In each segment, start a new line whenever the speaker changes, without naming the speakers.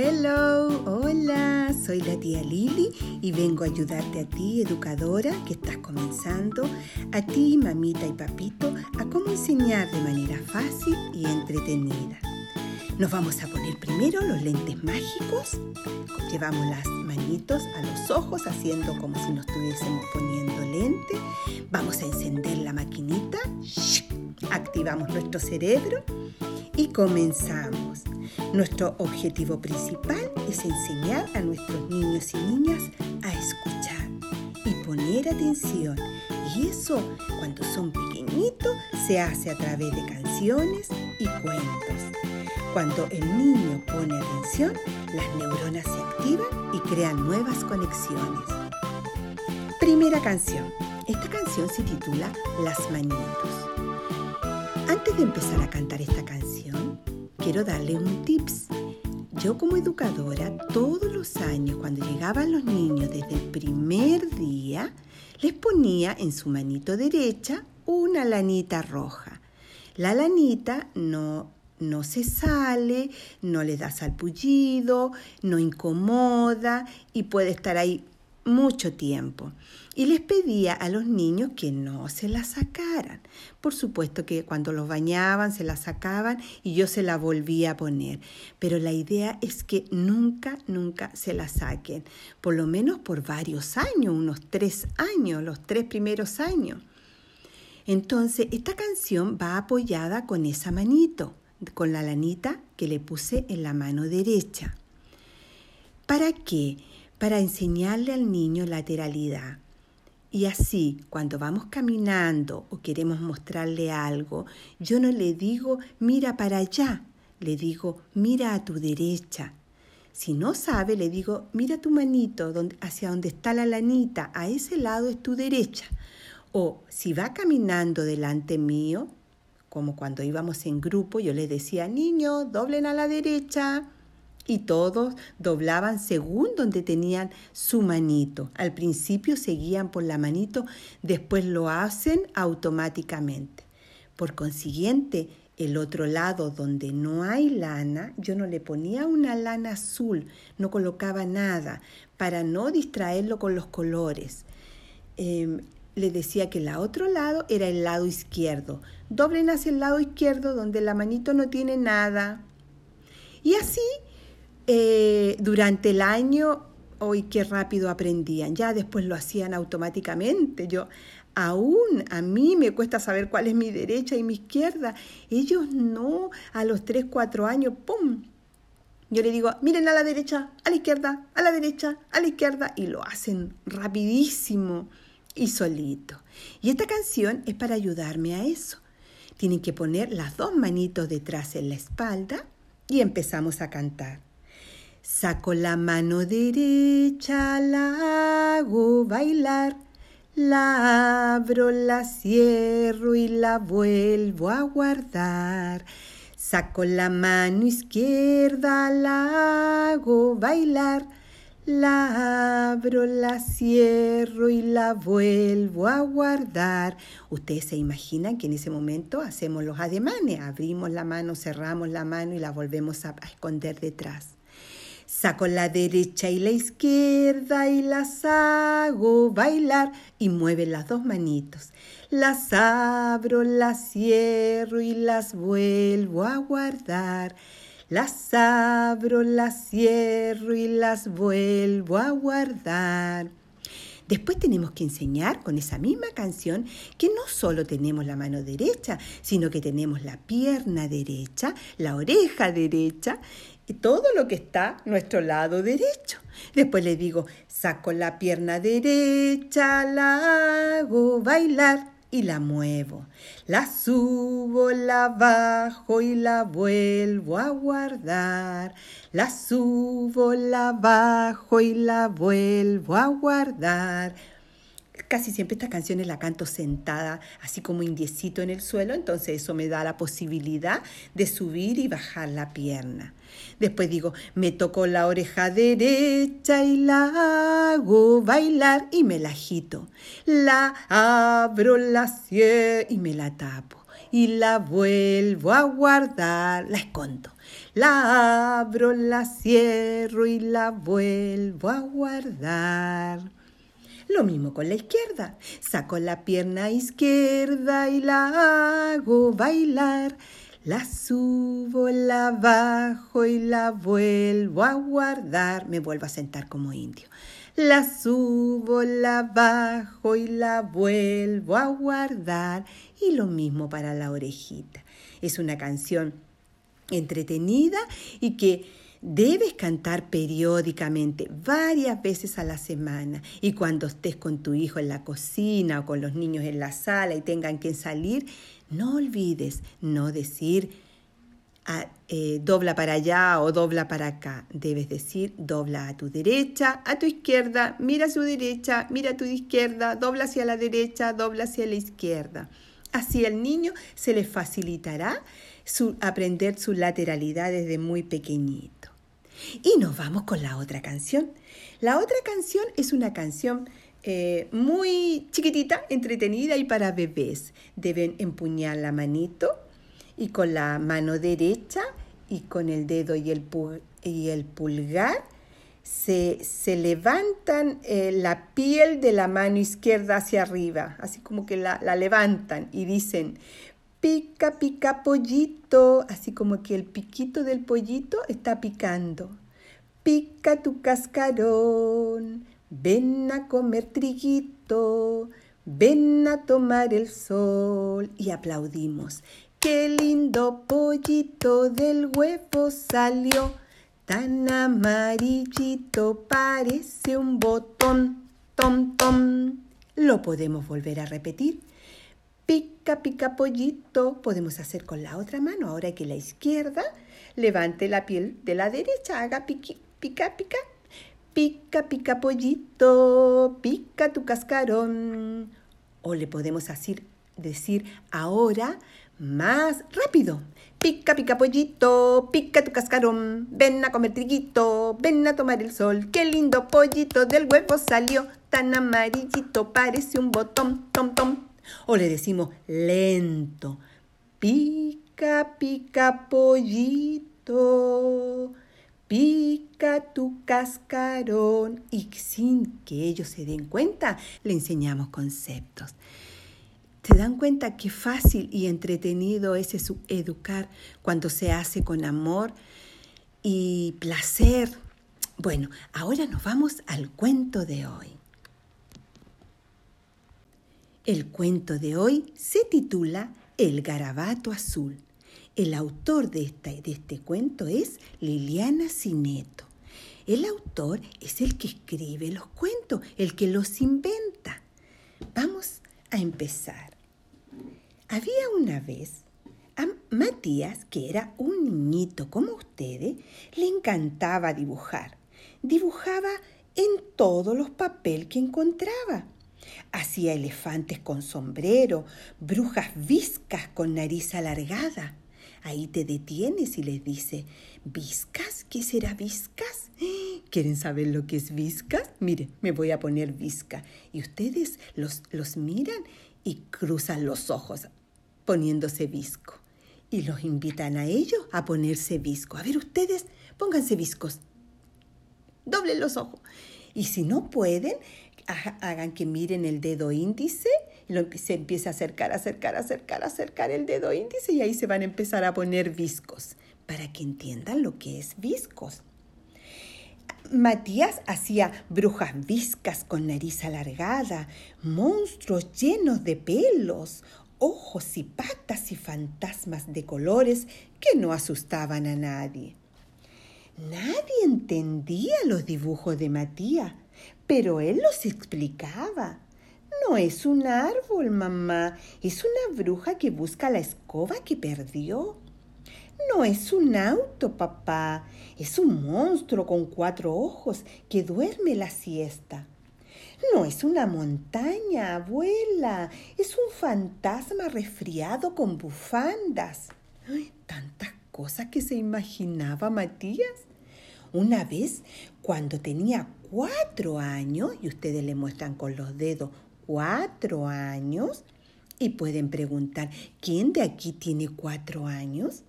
Hello, hola, soy la tía Lili y vengo a ayudarte a ti, educadora, que estás comenzando, a ti, mamita y papito, a cómo enseñar de manera fácil y entretenida. Nos vamos a poner primero los lentes mágicos, llevamos las manitos a los ojos haciendo como si nos estuviésemos poniendo lente, vamos a encender la maquinita, activamos nuestro cerebro y comenzamos. Nuestro objetivo principal es enseñar a nuestros niños y niñas a escuchar y poner atención. Y eso, cuando son pequeñitos, se hace a través de canciones y cuentos. Cuando el niño pone atención, las neuronas se activan y crean nuevas conexiones. Primera canción. Esta canción se titula Las Manitos. Antes de empezar a cantar esta canción, quiero darle un tips. Yo como educadora, todos los años, cuando llegaban los niños desde el primer día, les ponía en su manito derecha una lanita roja. La lanita no, no se sale, no le da salpullido, no incomoda y puede estar ahí mucho tiempo y les pedía a los niños que no se la sacaran. Por supuesto que cuando los bañaban se la sacaban y yo se la volvía a poner, pero la idea es que nunca, nunca se la saquen, por lo menos por varios años, unos tres años, los tres primeros años. Entonces, esta canción va apoyada con esa manito, con la lanita que le puse en la mano derecha. ¿Para qué? Para enseñarle al niño lateralidad. Y así, cuando vamos caminando o queremos mostrarle algo, yo no le digo mira para allá, le digo mira a tu derecha. Si no sabe, le digo mira tu manito hacia donde está la lanita, a ese lado es tu derecha. O si va caminando delante mío, como cuando íbamos en grupo, yo le decía niños, doblen a la derecha y todos doblaban según donde tenían su manito. Al principio seguían por la manito, después lo hacen automáticamente. Por consiguiente, el otro lado donde no hay lana, yo no le ponía una lana azul, no colocaba nada para no distraerlo con los colores. Em, le decía que el otro lado era el lado izquierdo. Doblen hacia el lado izquierdo donde la manito no tiene nada. Y así eh, durante el año, hoy qué rápido aprendían, ya después lo hacían automáticamente. Yo, aún a mí me cuesta saber cuál es mi derecha y mi izquierda. Ellos no, a los 3, 4 años, ¡pum! Yo le digo, miren a la derecha, a la izquierda, a la derecha, a la izquierda, y lo hacen rapidísimo y solito. Y esta canción es para ayudarme a eso. Tienen que poner las dos manitos detrás en la espalda y empezamos a cantar. Saco la mano derecha, la hago bailar, la abro, la cierro y la vuelvo a guardar. Saco la mano izquierda, la hago bailar, la abro, la cierro y la vuelvo a guardar. Ustedes se imaginan que en ese momento hacemos los ademanes, abrimos la mano, cerramos la mano y la volvemos a esconder detrás. Saco la derecha y la izquierda y las hago bailar y mueven las dos manitos. Las abro, las cierro y las vuelvo a guardar. Las abro, las cierro y las vuelvo a guardar. Después tenemos que enseñar con esa misma canción que no solo tenemos la mano derecha, sino que tenemos la pierna derecha, la oreja derecha y todo lo que está nuestro lado derecho. Después le digo, saco la pierna derecha, la hago bailar y la muevo. La subo, la bajo y la vuelvo a guardar. La subo, la bajo y la vuelvo a guardar casi siempre estas canciones la canto sentada, así como indiecito en el suelo, entonces eso me da la posibilidad de subir y bajar la pierna. Después digo, me toco la oreja derecha y la hago bailar y me la agito. La abro, la cierro y me la tapo. y la vuelvo a guardar. La escondo. La abro, la cierro y la vuelvo a guardar. Lo mismo con la izquierda. Saco la pierna izquierda y la hago bailar. La subo, la bajo y la vuelvo a guardar. Me vuelvo a sentar como indio. La subo, la bajo y la vuelvo a guardar. Y lo mismo para la orejita. Es una canción entretenida y que debes cantar periódicamente, varias veces a la semana. Y cuando estés con tu hijo en la cocina o con los niños en la sala y tengan que salir, no olvides no decir ah, eh, dobla para allá o dobla para acá. Debes decir dobla a tu derecha, a tu izquierda, mira a su derecha, mira a tu izquierda, dobla hacia la derecha, dobla hacia la izquierda. Así al niño se le facilitará aprender su lateralidad desde muy pequeñito. Y nos vamos con la otra canción. La otra canción es una canción eh, muy chiquitita, entretenida y para bebés. Deben empuñar la manito y con la mano derecha y con el dedo y el, y el pulgar se, levantan eh, la piel de la mano izquierda hacia arriba, así como que la, la levantan y dicen, pica, pica pollito, así como que el piquito del pollito está picando. Pica tu cascarón, ven a comer triguito, ven a tomar el sol y aplaudimos. Qué lindo pollito del huevo salió, tan amarillito parece un botón, tom, tom. Lo podemos volver a repetir. Pica, pica pollito. Podemos hacer con la otra mano. Ahora que la izquierda levante la piel de la derecha. Haga pica, pica. Pica, pica pollito. Pica tu cascarón. O le podemos decir ahora más rápido. Pica, pica pollito, pica tu cascarón, ven a comer triguito, ven a tomar el sol. Qué lindo pollito del huevo salió, tan amarillito, parece un botón, tom, tom. O le decimos lento, pica, pica pollito, pica tu cascarón. Y sin que ellos se den cuenta, le enseñamos conceptos. ¿Se dan cuenta qué fácil y entretenido es educar cuando se hace con amor y placer? Bueno, ahora nos vamos al cuento de hoy. El cuento de hoy se titula El garabato azul. El autor de, de este cuento es Liliana Cineto. El autor es el que escribe los cuentos, el que los inventa. Vamos a empezar. Había una vez a Matías, que era un niñito como ustedes, le encantaba dibujar. Dibujaba en todos los papeles que encontraba Hacía elefantes con sombrero, brujas viscas con nariz alargada. Ahí te detienes y les dice, ¿viscas? ¿Qué será viscas? ¿Quieren saber lo que es viscas? Mire, me voy a poner visca. Y ustedes los, los miran y cruzan los ojos poniéndose visco. Y los invitan a ellos a ponerse visco. A ver, ustedes, pónganse viscos. Doblen los ojos. Y si no pueden, hagan que miren el dedo índice, lo, se empieza a acercar, acercar, acercar, acercar el dedo índice y ahí se van a empezar a poner viscos, para que entiendan lo que es viscos. Matías hacía brujas viscas con nariz alargada, monstruos llenos de pelos, ojos y patas y fantasmas de colores que no asustaban a nadie. Nadie entendía los dibujos de Matías, pero él los explicaba. No es un árbol, mamá, es una bruja que busca la escoba que perdió. No es un auto, papá, es un monstruo con cuatro ojos que duerme la siesta. No es una montaña, abuela, es un fantasma resfriado con bufandas. tantas cosas que se imaginaba Matías. Una vez, cuando tenía cuatro años, y ustedes le muestran con los dedos cuatro años, Y pueden preguntar, ¿quién de aquí tiene cuatro años?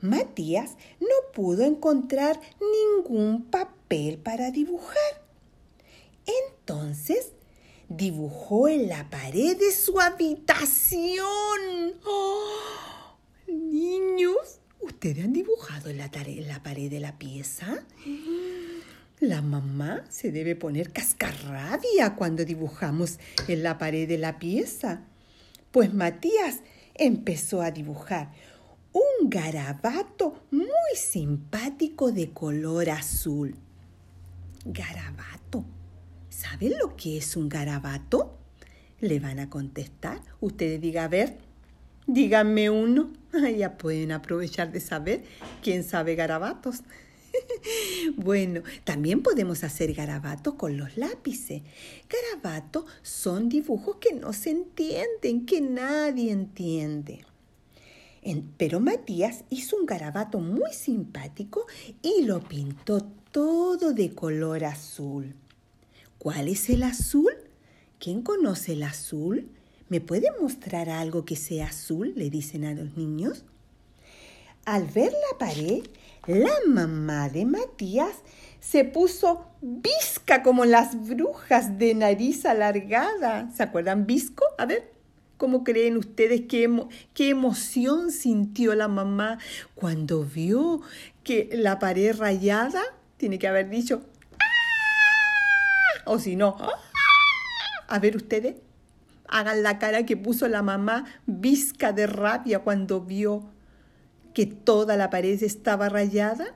Matías no pudo encontrar ningún papel para dibujar. Entonces dibujó en la pared de su habitación. ¡Oh! Niños, ¿ustedes han dibujado en la, en la pared de la pieza? La mamá se debe poner cascarrabia cuando dibujamos en la pared de la pieza. Pues Matías empezó a dibujar un garabato muy simpático de color azul. Garabato. ¿Saben lo que es un garabato? Le van a contestar. Ustedes digan, a ver, díganme uno. Ya pueden aprovechar de saber quién sabe garabatos. bueno, también podemos hacer garabatos con los lápices. Garabatos son dibujos que no se entienden, que nadie entiende. pero Matías hizo un garabato muy simpático y lo pintó todo de color azul. ¿Cuál es el azul? ¿Quién conoce el azul? ¿Me puede mostrar algo que sea azul? le dicen a los niños. Al ver la pared, la mamá de Matías se puso visca como las brujas de nariz alargada. ¿Se acuerdan visco? A ver, ¿cómo creen ustedes qué, emoción sintió la mamá cuando vio que la pared rayada tiene que haber dicho ¡Ah! o si no, ¡Ah! a ver ustedes, hagan la cara que puso la mamá visca de rabia cuando vio que toda la pared estaba rayada?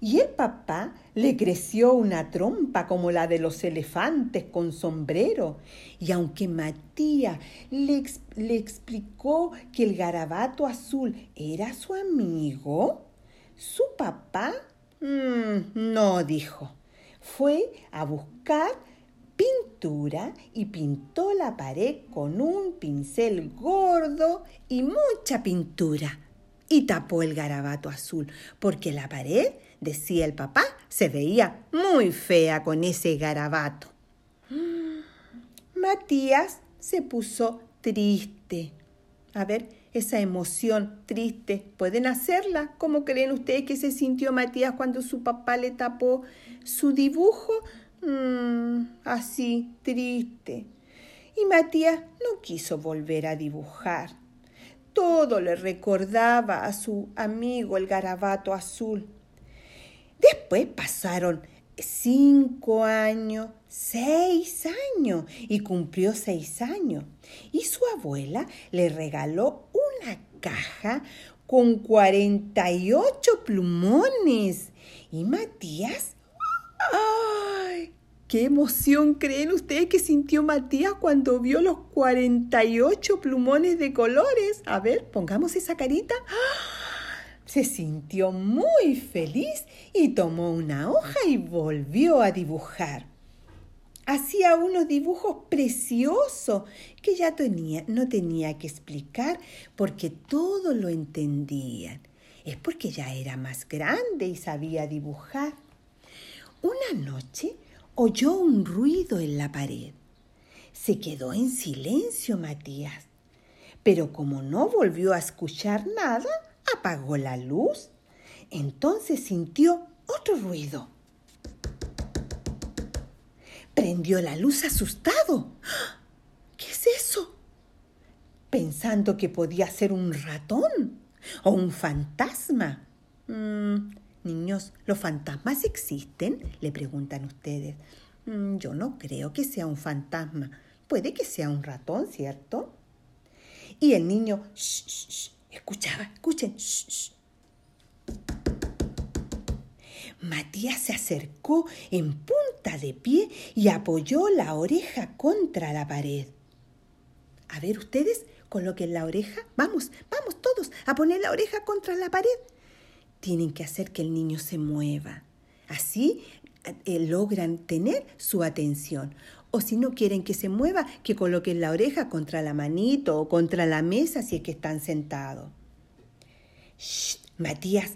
Y el papá le creció una trompa como la de los elefantes con sombrero. Y aunque Matías le, le, explicó que el garabato azul era su amigo, su papá mm, no dijo. Fue a buscar pintura y pintó la pared con un pincel gordo y mucha pintura. Y tapó el garabato azul, porque la pared, decía el papá, se veía muy fea con ese garabato. Matías se puso triste. A ver, esa emoción triste, ¿pueden hacerla? ¿Cómo creen ustedes que se sintió Matías cuando su papá le tapó su dibujo? Mmm, así, triste. Y Matías no quiso volver a dibujar. Todo le recordaba a su amigo el garabato azul. Después pasaron cinco años, seis años, y cumplió seis años. Y su abuela le regaló una caja con 48 plumones. Y Matías ¡Ay! ¿Qué emoción creen ustedes que sintió Matías cuando vio los 48 plumones de colores? A ver, pongamos esa carita. Se sintió muy feliz y tomó una hoja y volvió a dibujar. Hacía unos dibujos preciosos que ya tenía, no tenía que explicar porque todo lo entendían. Es porque ya era más grande y sabía dibujar. Una noche oyó un ruido en la pared. Se quedó en silencio Matías, pero como no volvió a escuchar nada, apagó la luz. Entonces sintió otro ruido. Prendió la luz asustado. ¿Qué es eso? Pensando que podía ser un ratón o un fantasma. Mm, Niños, ¿los fantasmas existen? Le preguntan ustedes. Mm, yo no creo que sea un fantasma. Puede que sea un ratón, ¿cierto? Y el niño, shh, escuchaba, escuchen, shh, Matías se acercó en punta de pie y apoyó la oreja contra la pared. A ver ustedes, coloquen la oreja. Vamos, vamos todos a poner la oreja contra la pared tienen que hacer que el niño se mueva. Así eh, logran tener su atención. O si no quieren que se mueva, que coloquen la oreja contra la manito o contra la mesa si es que están sentados. ¡Shh! Matías,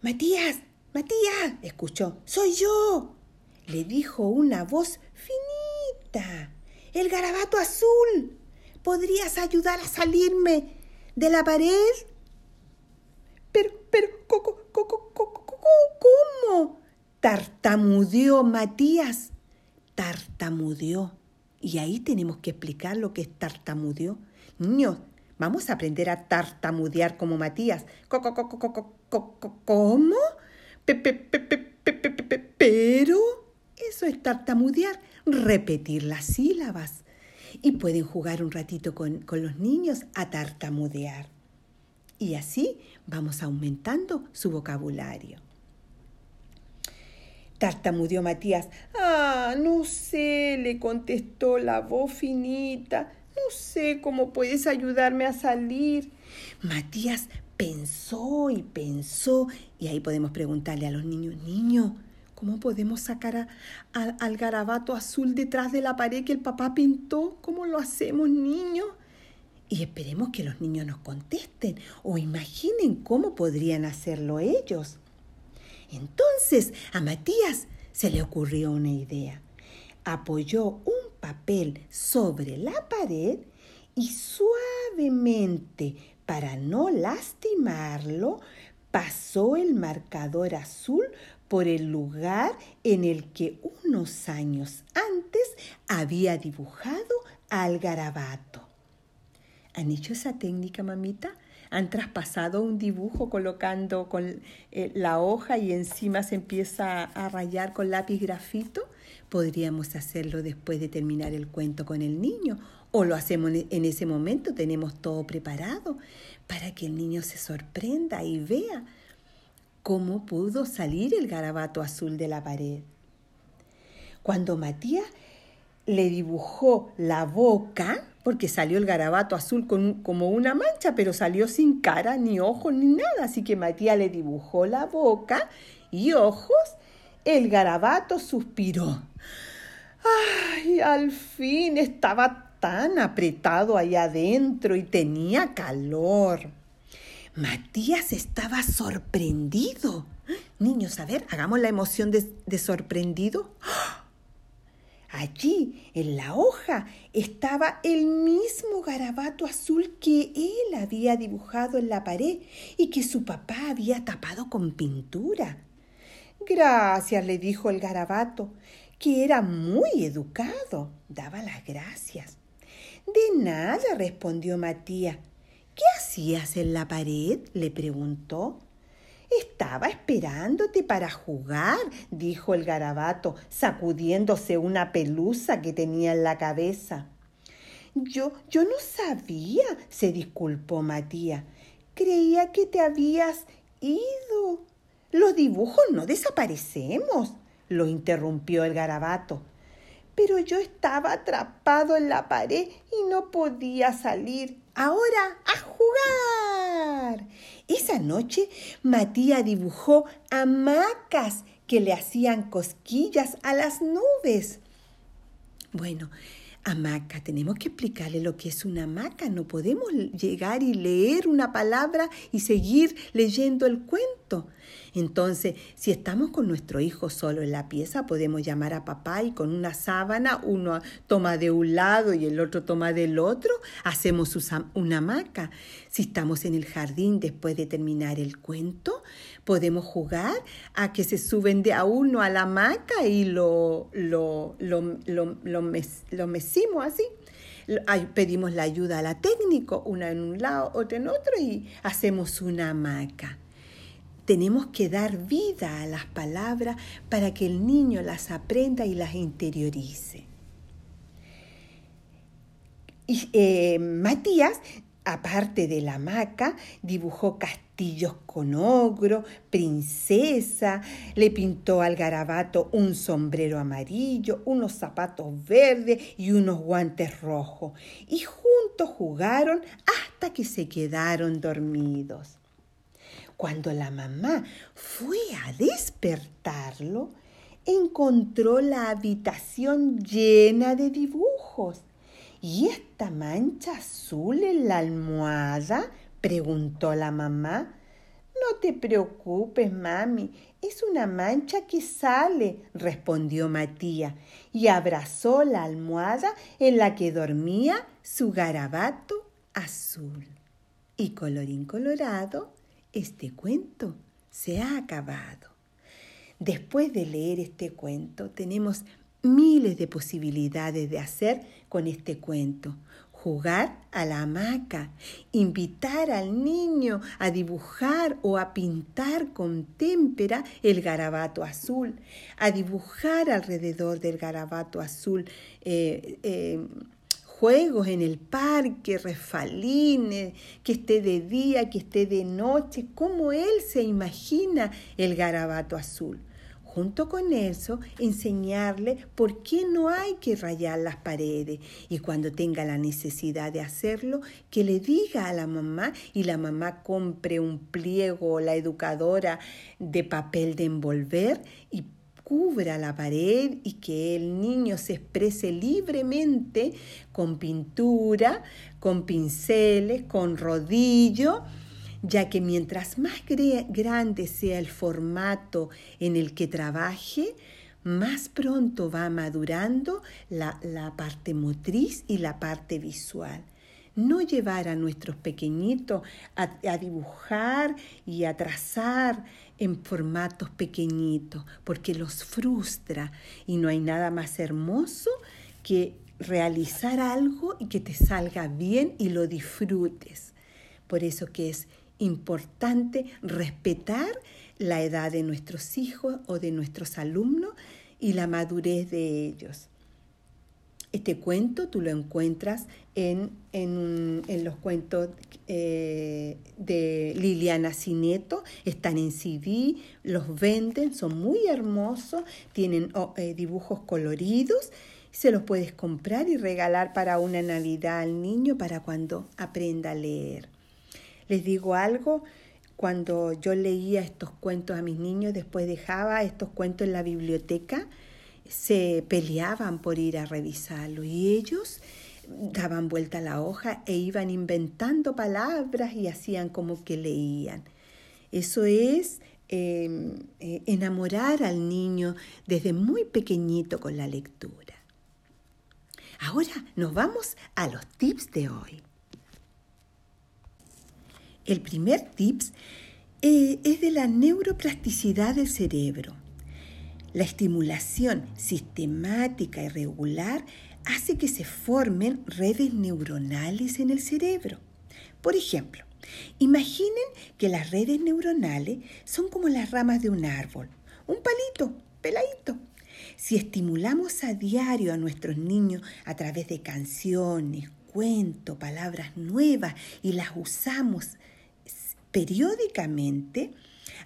Matías, Matías, escuchó, soy yo, le dijo una voz finita. el garabato azul. ¿Podrías ayudar a salirme de la pared? Pero, pero, ¿cómo? Tartamudeó Matías. Tartamudeó. Y ahí tenemos que explicar lo que es tartamudeó. Niños, vamos a aprender a tartamudear como Matías. ¿Cómo? Pero eso es tartamudear, repetir las sílabas. Y pueden jugar un ratito con, con los niños a tartamudear. Y así vamos aumentando su vocabulario. Tartamudeó Matías. Ah, no sé, le contestó la voz finita. No sé cómo puedes ayudarme a salir. Matías pensó y pensó, y ahí podemos preguntarle a los niños, niño, ¿cómo podemos sacar al garabato azul detrás de la pared que el papá pintó? ¿Cómo lo hacemos, niño? Y esperemos que los niños nos contesten o imaginen cómo podrían hacerlo ellos. Entonces a Matías se le ocurrió una idea. Apoyó un papel sobre la pared y suavemente, para no lastimarlo, pasó el marcador azul por el lugar en el que unos años antes había dibujado al garabato. ¿Han hecho esa técnica, mamita? han traspasado un dibujo colocando con eh, la hoja y encima se empieza a rayar con lápiz grafito, podríamos hacerlo después de terminar el cuento con el niño o lo hacemos en ese momento, tenemos todo preparado para que el niño se sorprenda y vea cómo pudo salir el garabato azul de la pared. Cuando Matías le dibujó la boca, porque salió el garabato azul con, como una mancha, pero salió sin cara, ni ojos, ni nada. Así que Matías le dibujó la boca y ojos. El garabato suspiró. ¡Ay! Al fin estaba tan apretado allá adentro y tenía calor. Matías estaba sorprendido. Niños, a ver, hagamos la emoción de, sorprendido. ¡Ah! Allí, en la hoja, estaba el mismo garabato azul que él había dibujado en la pared y que su papá había tapado con pintura. Gracias, le dijo el garabato, que era muy educado. Daba las gracias. De nada, respondió Matías. ¿Qué hacías en la pared? le preguntó. Estaba esperándote para jugar, dijo el garabato, sacudiéndose una pelusa que tenía en la cabeza. Yo, yo no sabía, se disculpó Matías. Creía que te habías ido. Los dibujos no desaparecemos, lo interrumpió el garabato. Pero yo estaba atrapado en la pared y no podía salir. Ahora a jugar. Esa noche Matías dibujó hamacas que le hacían cosquillas a las nubes. Bueno, hamaca, tenemos que explicarle lo que es una hamaca. No podemos llegar y leer una palabra y seguir leyendo el cuento. Entonces, si estamos con nuestro hijo solo en la pieza, podemos llamar a papá y con una sábana uno toma de un lado y el otro toma del otro, hacemos una hamaca. Si estamos en el jardín después de terminar el cuento, podemos jugar a que se suben de a uno a la hamaca y lo, lo, lo, lo, mecimos así pedimos la ayuda a la técnico, una en un lado, otra en otro, y hacemos una hamaca. Tenemos que dar vida a las palabras para que el niño las aprenda y las interiorice. Y, eh, Matías, aparte de la hamaca, dibujó castillos con ogro, princesa, le pintó al garabato un sombrero amarillo, unos zapatos verdes y unos guantes rojos. Y juntos jugaron hasta que se quedaron dormidos. Cuando la mamá fue a despertarlo, encontró la habitación llena de dibujos. ¿Y esta mancha azul en la almohada? preguntó la mamá. No te preocupes, mami, es una mancha que sale, respondió Matías, y abrazó la almohada en la que dormía su garabato azul. Y colorín colorado, este cuento se ha acabado. Después de leer este cuento, tenemos miles de posibilidades de hacer con este cuento. Jugar a la hamaca, invitar al niño a dibujar o a pintar con témpera el garabato azul, a dibujar alrededor del garabato azul eh, eh, juegos en el parque, refalines, que esté de día, que esté de noche, cómo él se imagina el garabato azul. Junto con eso, enseñarle por qué no hay que rayar las paredes y cuando tenga la necesidad de hacerlo, que le diga a la mamá y la mamá compre un pliego o la educadora de papel de envolver y cubra la pared y que el niño se exprese libremente con pintura, con pinceles, con rodillo, ya que mientras más grande sea el formato en el que trabaje, más pronto va madurando la, parte motriz y la parte visual. No llevar a nuestros pequeñitos a, dibujar y a trazar en formatos pequeñitos, porque los frustra y no hay nada más hermoso que realizar algo y que te salga bien y lo disfrutes. Por eso que es importante respetar la edad de nuestros hijos o de nuestros alumnos y la madurez de ellos. Este cuento tú lo encuentras en, los cuentos eh, de Liliana Cineto, están en CD, los venden, son muy hermosos, tienen oh, eh, dibujos coloridos, se los puedes comprar y regalar para una Navidad al niño para cuando aprenda a leer. Les digo algo, cuando yo leía estos cuentos a mis niños, después dejaba estos cuentos en la biblioteca, se peleaban por ir a revisarlo y ellos daban vuelta la hoja e iban inventando palabras y hacían como que leían. Eso es em, eh, enamorar al niño desde muy pequeñito con la lectura. Ahora nos vamos a los tips de hoy. El primer tips eh, es de la neuroplasticidad del cerebro. La estimulación sistemática y regular hace que se formen redes neuronales en el cerebro. Por ejemplo, imaginen que las redes neuronales son como las ramas de un árbol, un palito, peladito. Si estimulamos a diario a nuestros niños a través de canciones, cuentos, palabras nuevas y las usamos periódicamente,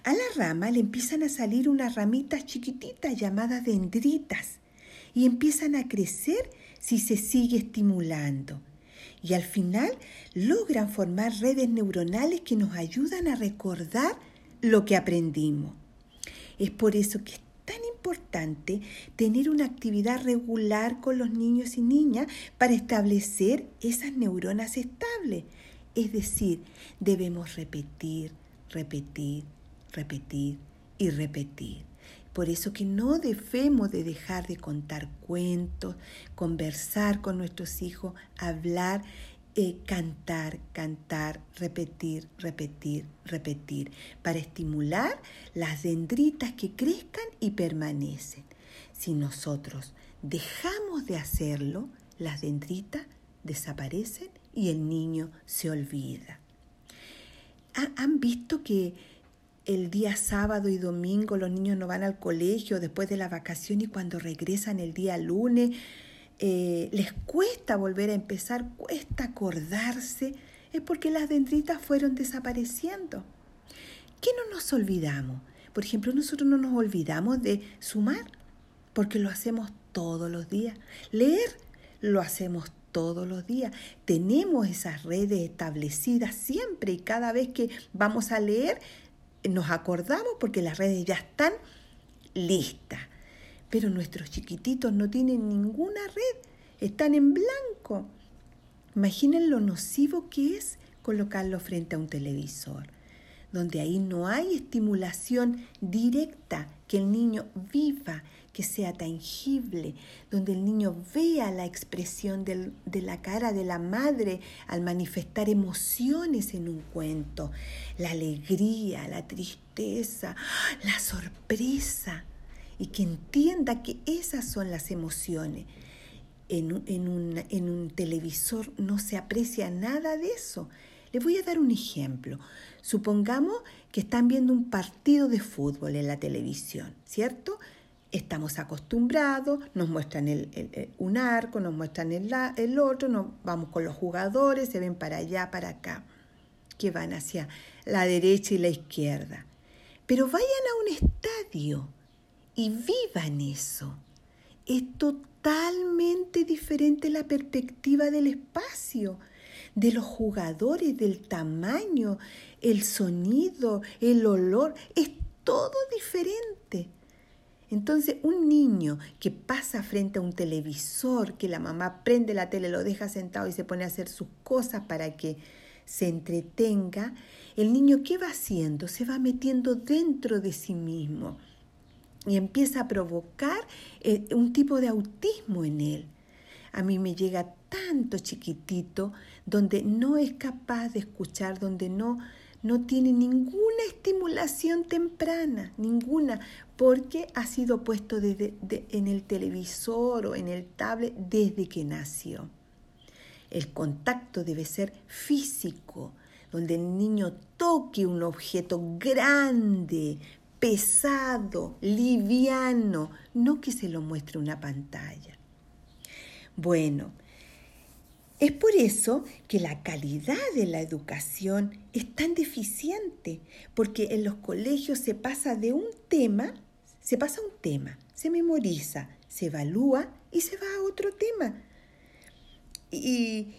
a la rama le empiezan a salir unas ramitas chiquititas llamadas dendritas y empiezan a crecer si se sigue estimulando. Y al final logran formar redes neuronales que nos ayudan a recordar lo que aprendimos. Es por eso que es tan importante tener una actividad regular con los niños y niñas para establecer esas neuronas estables. Es decir, debemos repetir, repetir, repetir y repetir. Por eso que no debemos de dejar de contar cuentos, conversar con nuestros hijos, hablar, eh, cantar, cantar, repetir, repetir, repetir, para estimular las dendritas que crezcan y permanecen. Si nosotros dejamos de hacerlo, las dendritas desaparecen y el niño se olvida. ¿Han visto que el día sábado y domingo los niños no van al colegio después de la vacación y cuando regresan el día lunes eh, les cuesta volver a empezar, cuesta acordarse, es porque las dendritas fueron desapareciendo. ¿Qué no nos olvidamos? Por ejemplo, nosotros no nos olvidamos de sumar, porque lo hacemos todos los días. Leer, lo hacemos todos los días. Tenemos esas redes establecidas siempre y cada vez que vamos a leer, nos acordamos porque las redes ya están listas. Pero nuestros chiquititos no tienen ninguna red, están en blanco. Imaginen lo nocivo que es colocarlo frente a un televisor. donde ahí no hay estimulación directa, que el niño viva, que sea tangible, donde el niño vea la expresión de la cara de la madre al manifestar emociones en un cuento, la alegría, la tristeza, la sorpresa, y que entienda que esas son las emociones. En, en, en un televisor no se aprecia nada de eso. Les voy a dar un ejemplo. Supongamos que están viendo un partido de fútbol en la televisión, ¿cierto? Estamos acostumbrados, nos muestran el, un arco, nos muestran el, el otro, nos vamos con los jugadores, se ven para allá, para acá, que van hacia la derecha y la izquierda. Pero vayan a un estadio y vivan eso. Es totalmente diferente la perspectiva del espacio de los jugadores, del tamaño, el sonido, el olor, es todo diferente. Entonces, un niño que pasa frente a un televisor, que la mamá prende la tele, lo deja sentado y se pone a hacer sus cosas para que se entretenga, el niño ¿qué va haciendo? Se va metiendo dentro de sí mismo y empieza a provocar eh, un tipo de autismo en él. A mí me llega tanto chiquitito donde no es capaz de escuchar, donde no, no tiene ninguna estimulación temprana, ninguna, porque ha sido puesto en el televisor o en el tablet desde que nació. El contacto debe ser físico, donde el niño toque un objeto grande, pesado, liviano, no que se lo muestre una pantalla. Bueno, es por eso que la calidad de la educación es tan deficiente, porque en los colegios se pasa de un tema, se pasa un tema, se memoriza, se evalúa y se va a otro tema. Y,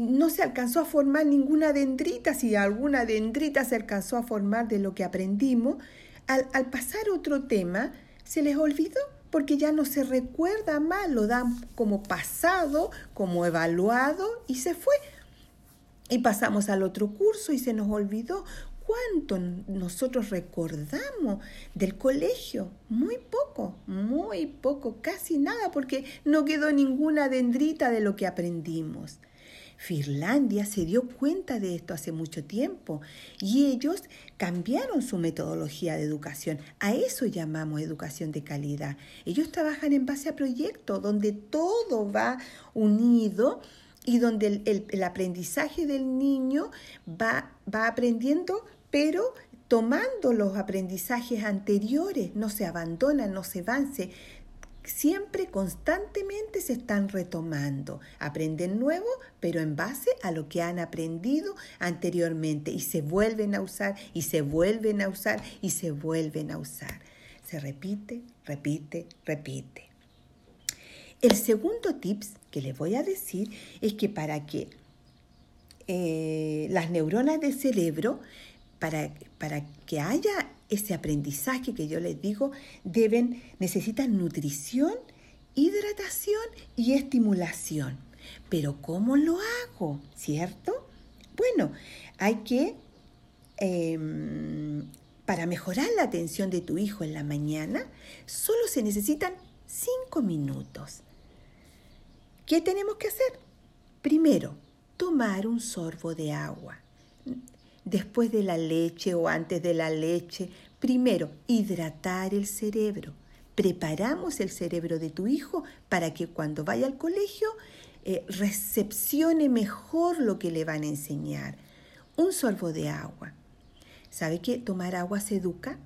no se alcanzó a formar ninguna dendrita, si alguna dendrita se alcanzó a formar de lo que aprendimos, al, al pasar otro tema, se les olvidó porque ya no se recuerda más, lo dan como pasado, como evaluado y se fue. Y pasamos al otro curso y se nos olvidó cuánto nosotros recordamos del colegio. Muy poco, muy poco, casi nada, porque no quedó ninguna dendrita de lo que aprendimos. Finlandia se dio cuenta de esto hace mucho tiempo y ellos cambiaron su metodología de educación. A eso llamamos educación de calidad. Ellos trabajan en base a proyectos donde todo va unido y donde el, aprendizaje del niño va, va aprendiendo, pero tomando los aprendizajes anteriores, no se abandonan, no se van, se, siempre constantemente se están retomando. Aprenden nuevo, pero en base a lo que han aprendido anteriormente y se vuelven a usar y se vuelven a usar y se vuelven a usar. Se repite, repite, repite. El segundo tips que les voy a decir es que para que eh, las neuronas del cerebro, para, para que haya ese aprendizaje que yo les digo, deben, necesitan nutrición, hidratación y estimulación. Pero ¿cómo lo hago? ¿Cierto? Bueno, hay que, em, para mejorar la atención de tu hijo en la mañana, solo se necesitan cinco minutos. ¿Qué tenemos que hacer? Primero, tomar un sorbo de agua después de la leche o antes de la leche. Primero, hidratar el cerebro. Preparamos el cerebro de tu hijo para que cuando vaya al colegio eh, recepcione mejor lo que le van a enseñar. Un sorbo de agua. ¿Sabe que tomar agua se educa?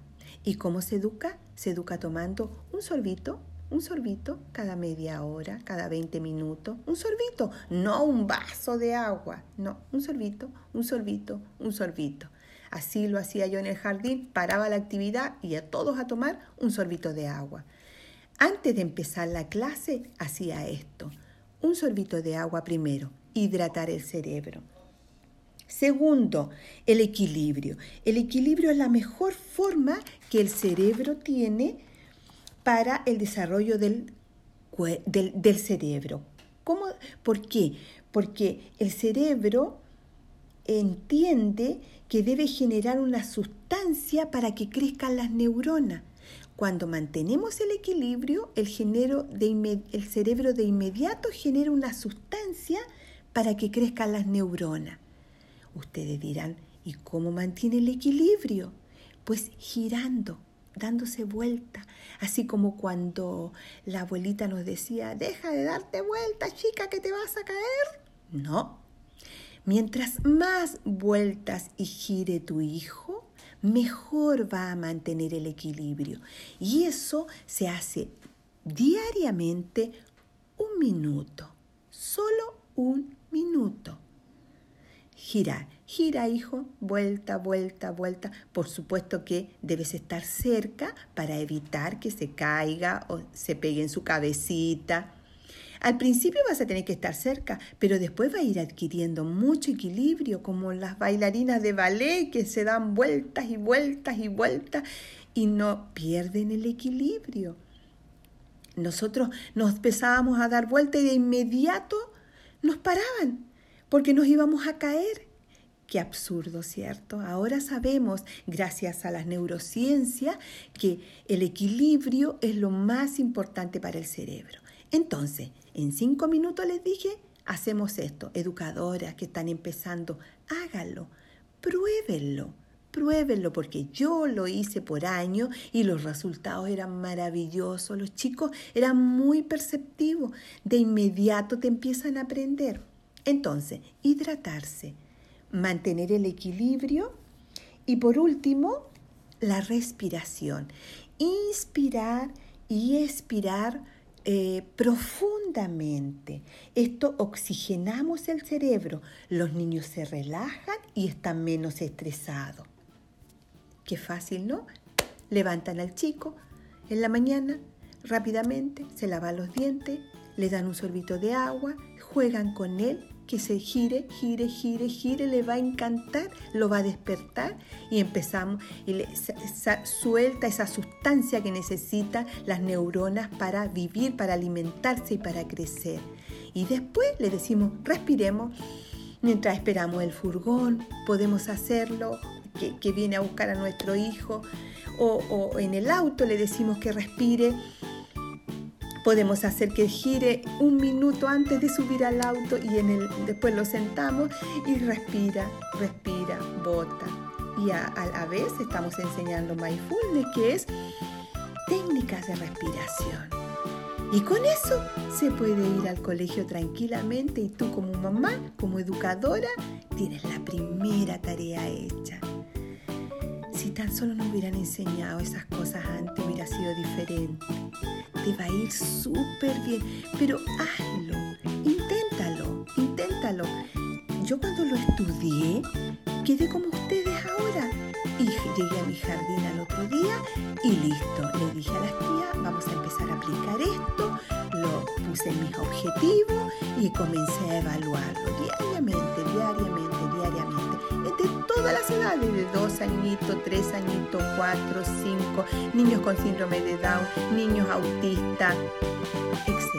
¿Y cómo se educa? Se educa tomando un sorbito un sorbito cada media hora, cada 20 minutos, un sorbito, no un vaso de agua, no, un sorbito, un sorbito, un sorbito. Así lo hacía yo en el jardín, paraba la actividad y a todos a tomar un sorbito de agua. Antes de empezar la clase hacía esto, un sorbito de agua primero, hidratar el cerebro. Segundo, el equilibrio. El equilibrio es la mejor forma que el cerebro tiene para el desarrollo del, del, cerebro. ¿Cómo? ¿Por qué? Porque el cerebro entiende que debe generar una sustancia para que crezcan las neuronas. Cuando mantenemos el equilibrio, el, de el cerebro de inmediato genera una sustancia para que crezcan las neuronas. Ustedes dirán, ¿y cómo mantiene el equilibrio? Pues girando, dándose vuelta, así como cuando la abuelita nos decía, deja de darte vuelta, chica, que te vas a caer. No. Mientras más vueltas y gire tu hijo, mejor va a mantener el equilibrio. Y eso se hace diariamente un minuto, solo un minuto. Girar, gira hijo, vuelta, vuelta, vuelta. Por supuesto que debes estar cerca para evitar que se caiga o se pegue en su cabecita. Al principio vas a tener que estar cerca, pero después va a ir adquiriendo mucho equilibrio, como las bailarinas de ballet que se dan vueltas y vueltas y vueltas y no pierden el equilibrio. Nosotros nos empezábamos a dar vueltas y de inmediato nos paraban porque nos íbamos a caer. Qué absurdo, ¿cierto? Ahora sabemos, gracias a las neurociencias, que el equilibrio es lo más importante para el cerebro. Entonces, en cinco minutos les dije, hacemos esto. Educadoras que están empezando, háganlo, pruébenlo, pruébenlo, porque yo lo hice por años y los resultados eran maravillosos. Los chicos eran muy perceptivos. De inmediato te empiezan a aprender. Entonces, hidratarse, mantener el equilibrio y por último, la respiración. Inspirar y expirar eh, profundamente. Esto oxigenamos el cerebro. Los niños se relajan y están menos estresados. Qué fácil, ¿no? Levantan al chico en la mañana, rápidamente, se lava los dientes, le dan un sorbito de agua, juegan con él que se gire, gire, gire, gire, le va a encantar, lo va a despertar y empezamos, y le, suelta esa sustancia que necesitan las neuronas para vivir, para alimentarse y para crecer. Y después le decimos, respiremos, mientras esperamos el furgón, podemos hacerlo, que, viene a buscar a nuestro hijo, o, o en el auto le decimos que respire Podemos hacer que gire un minuto antes de subir al auto y en el, después lo sentamos y respira, respira, bota. Y a, la vez estamos enseñando mindfulness, que es técnicas de respiración. Y con eso se puede ir al colegio tranquilamente y tú como mamá, como educadora, tienes la primera tarea hecha. Tan solo nos hubieran enseñado esas cosas antes, hubiera sido diferente te va a ir súper bien, pero hazlo, inténtalo, inténtalo. Yo cuando lo estudié, quedé como ustedes ahora. Y llegué a mi jardín al otro día y listo. Le dije a las tías, vamos a empezar a aplicar esto. Lo puse en mis objetivos y comencé a evaluarlo diariamente, diariamente, diariamente. De todas las edades, de dos añitos, tres añitos, cuatro, cinco, niños con síndrome de Down, niños autistas, etc.